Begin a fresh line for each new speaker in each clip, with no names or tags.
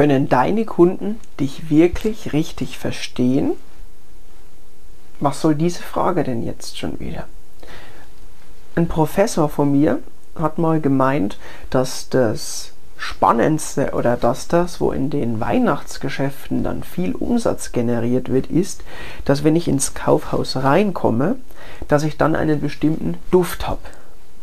Können deine Kunden dich wirklich richtig verstehen? Was soll diese Frage denn jetzt schon wieder? Ein Professor von mir hat mal gemeint, dass das Spannendste oder dass das, wo in den Weihnachtsgeschäften dann viel Umsatz generiert wird, ist, dass wenn ich ins Kaufhaus reinkomme, dass ich dann einen bestimmten Duft habe.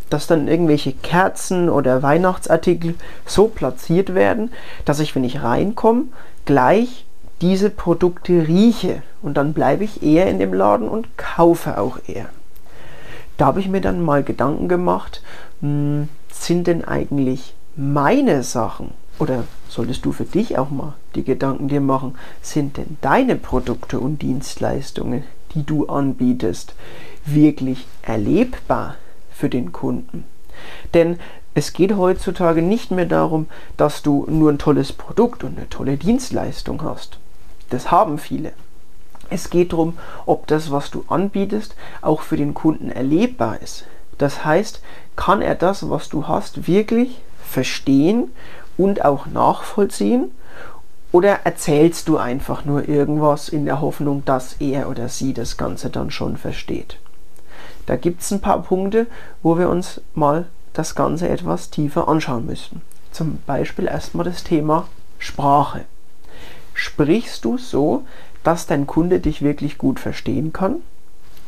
Dass dann irgendwelche Kerzen oder Weihnachtsartikel so platziert werden, dass ich, wenn ich reinkomme, gleich diese Produkte rieche und dann bleibe ich eher in dem Laden und kaufe auch eher. Da habe ich mir dann mal Gedanken gemacht, mh, hm, sind denn eigentlich meine Sachen oder solltest du für dich auch mal die Gedanken dir machen, sind denn deine Produkte und Dienstleistungen, die du anbietest, wirklich erlebbar für den Kunden? Denn es geht heutzutage nicht mehr darum, dass du nur ein tolles Produkt und eine tolle Dienstleistung hast. Das haben viele. Es geht darum, ob das, was du anbietest, auch für den Kunden erlebbar ist. Das heißt, kann er das, was du hast, wirklich verstehen und auch nachvollziehen? Oder erzählst du einfach nur irgendwas in der Hoffnung, dass er oder sie das Ganze dann schon versteht? Da gibt es ein paar Punkte, wo wir uns mal das Ganze etwas tiefer anschauen müssen. Zum Beispiel erstmal das Thema Sprache. Sprichst du so, dass dein Kunde dich wirklich gut verstehen kann.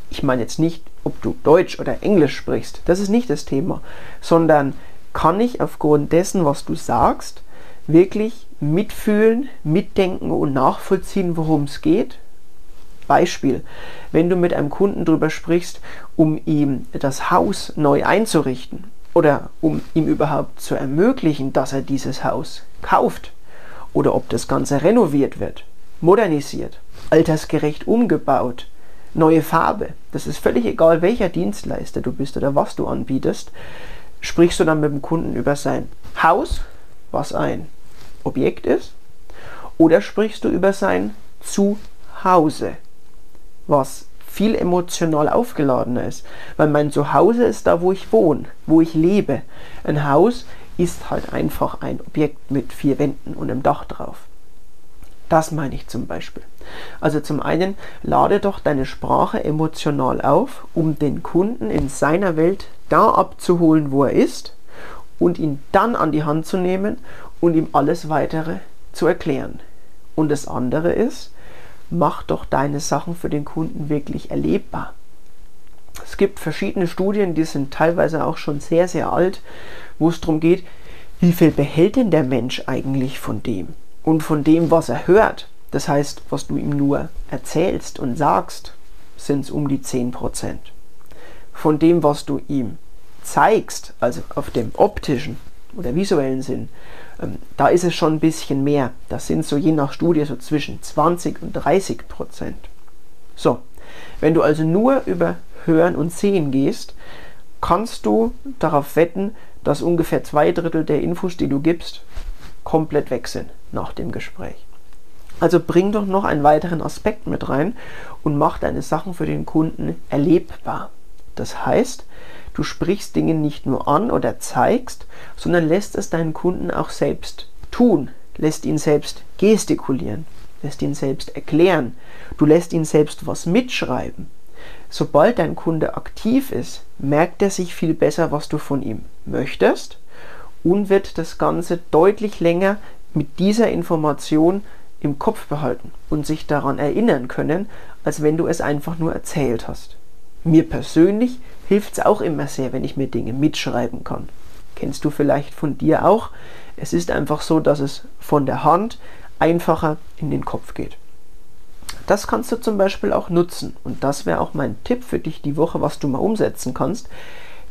Ich meine jetzt nicht, ob du Deutsch oder Englisch sprichst, das ist nicht das Thema, sondern kann ich aufgrund dessen, was du sagst, wirklich mitfühlen, mitdenken und nachvollziehen, worum es geht? Beispiel, wenn du mit einem Kunden darüber sprichst, um ihm das Haus neu einzurichten oder um ihm überhaupt zu ermöglichen, dass er dieses Haus kauft oder ob das Ganze renoviert wird, modernisiert, altersgerecht umgebaut, neue Farbe. Das ist völlig egal, welcher Dienstleister du bist oder was du anbietest. Sprichst du dann mit dem Kunden über sein Haus, was ein Objekt ist, oder sprichst du über sein Zuhause, was viel emotional aufgeladener ist, weil mein Zuhause ist da, wo ich wohne, wo ich lebe. Ein Haus ist halt einfach ein Objekt mit vier Wänden und einem Dach drauf. Das meine ich zum Beispiel. Also zum einen, lade doch deine Sprache emotional auf, um den Kunden in seiner Welt da abzuholen, wo er ist und ihn dann an die Hand zu nehmen und ihm alles weitere zu erklären. Und das andere ist, mach doch deine Sachen für den Kunden wirklich erlebbar. Es gibt verschiedene Studien, die sind teilweise auch schon sehr, sehr alt, wo es darum geht, wie viel behält denn der Mensch eigentlich von dem? und von dem, was er hört, das heißt, was du ihm nur erzählst und sagst, sind es um die 10%. Von dem, was du ihm zeigst, also auf dem optischen oder visuellen Sinn, ähm, da ist es schon ein bisschen mehr. Das sind so je nach Studie so zwischen 20 und 30 Prozent. So, wenn du also nur über Hören und Sehen gehst, kannst du darauf wetten, dass ungefähr zwei Drittel der Infos, die du gibst, komplett weg sind nach dem Gespräch. Also bring doch noch einen weiteren Aspekt mit rein und mach deine Sachen für den Kunden erlebbar. Das heißt, du sprichst Dinge nicht nur an oder zeigst, sondern lässt es deinen Kunden auch selbst tun, lässt ihn selbst gestikulieren, lässt ihn selbst erklären, du lässt ihn selbst was mitschreiben. Sobald dein Kunde aktiv ist, merkt er sich viel besser, was du von ihm möchtest und wird das Ganze deutlich länger mit dieser Information im Kopf behalten und sich daran erinnern können, als wenn du es einfach nur erzählt hast. Mir persönlich hilft es auch immer sehr, wenn ich mir Dinge mitschreiben kann. Kennst du vielleicht von dir auch? Es ist einfach so, dass es von der Hand einfacher in den Kopf geht. Das kannst du zum Beispiel auch nutzen und das wäre auch mein Tipp für dich die Woche, was du mal umsetzen kannst.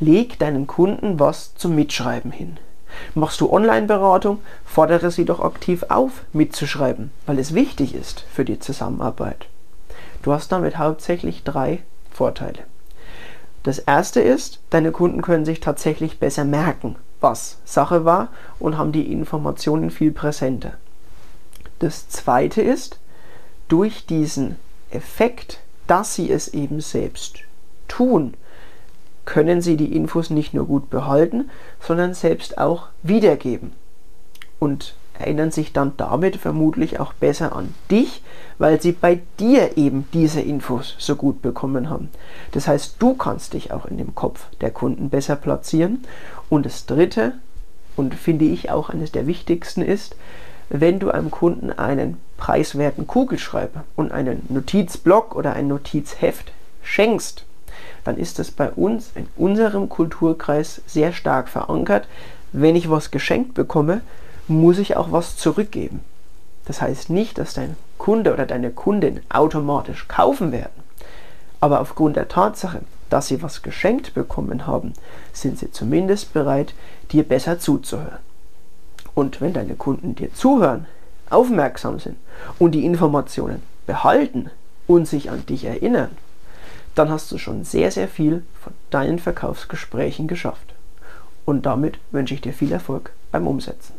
Leg deinen Kunden was zum Mitschreiben hin. Machst du Online-Beratung, fordere sie doch aktiv auf, mitzuschreiben, weil es wichtig ist für die Zusammenarbeit. Du hast damit hauptsächlich drei Vorteile. Das erste ist, deine Kunden können sich tatsächlich besser merken, was Sache war und haben die Informationen viel präsenter. Das zweite ist, durch diesen Effekt, dass sie es eben selbst tun, können Sie die Infos nicht nur gut behalten, sondern selbst auch wiedergeben und erinnern sich dann damit vermutlich auch besser an dich, weil sie bei dir eben diese Infos so gut bekommen haben. Das heißt, du kannst dich auch in dem Kopf der Kunden besser platzieren. Und das Dritte, und finde ich auch eines der wichtigsten ist, wenn du einem Kunden einen preiswerten Kugelschreiber und einen Notizblock oder ein Notizheft schenkst, dann ist das bei uns in unserem Kulturkreis sehr stark verankert. Wenn ich was geschenkt bekomme, muss ich auch was zurückgeben. Das heißt nicht, dass dein Kunde oder deine Kundin automatisch kaufen werden. Aber aufgrund der Tatsache, dass sie was geschenkt bekommen haben, sind sie zumindest bereit, dir besser zuzuhören. Und wenn deine Kunden dir zuhören, aufmerksam sind und die Informationen behalten und sich an dich erinnern, dann hast du schon sehr, sehr viel von deinen Verkaufsgesprächen geschafft. Und damit wünsche ich dir viel Erfolg beim Umsetzen.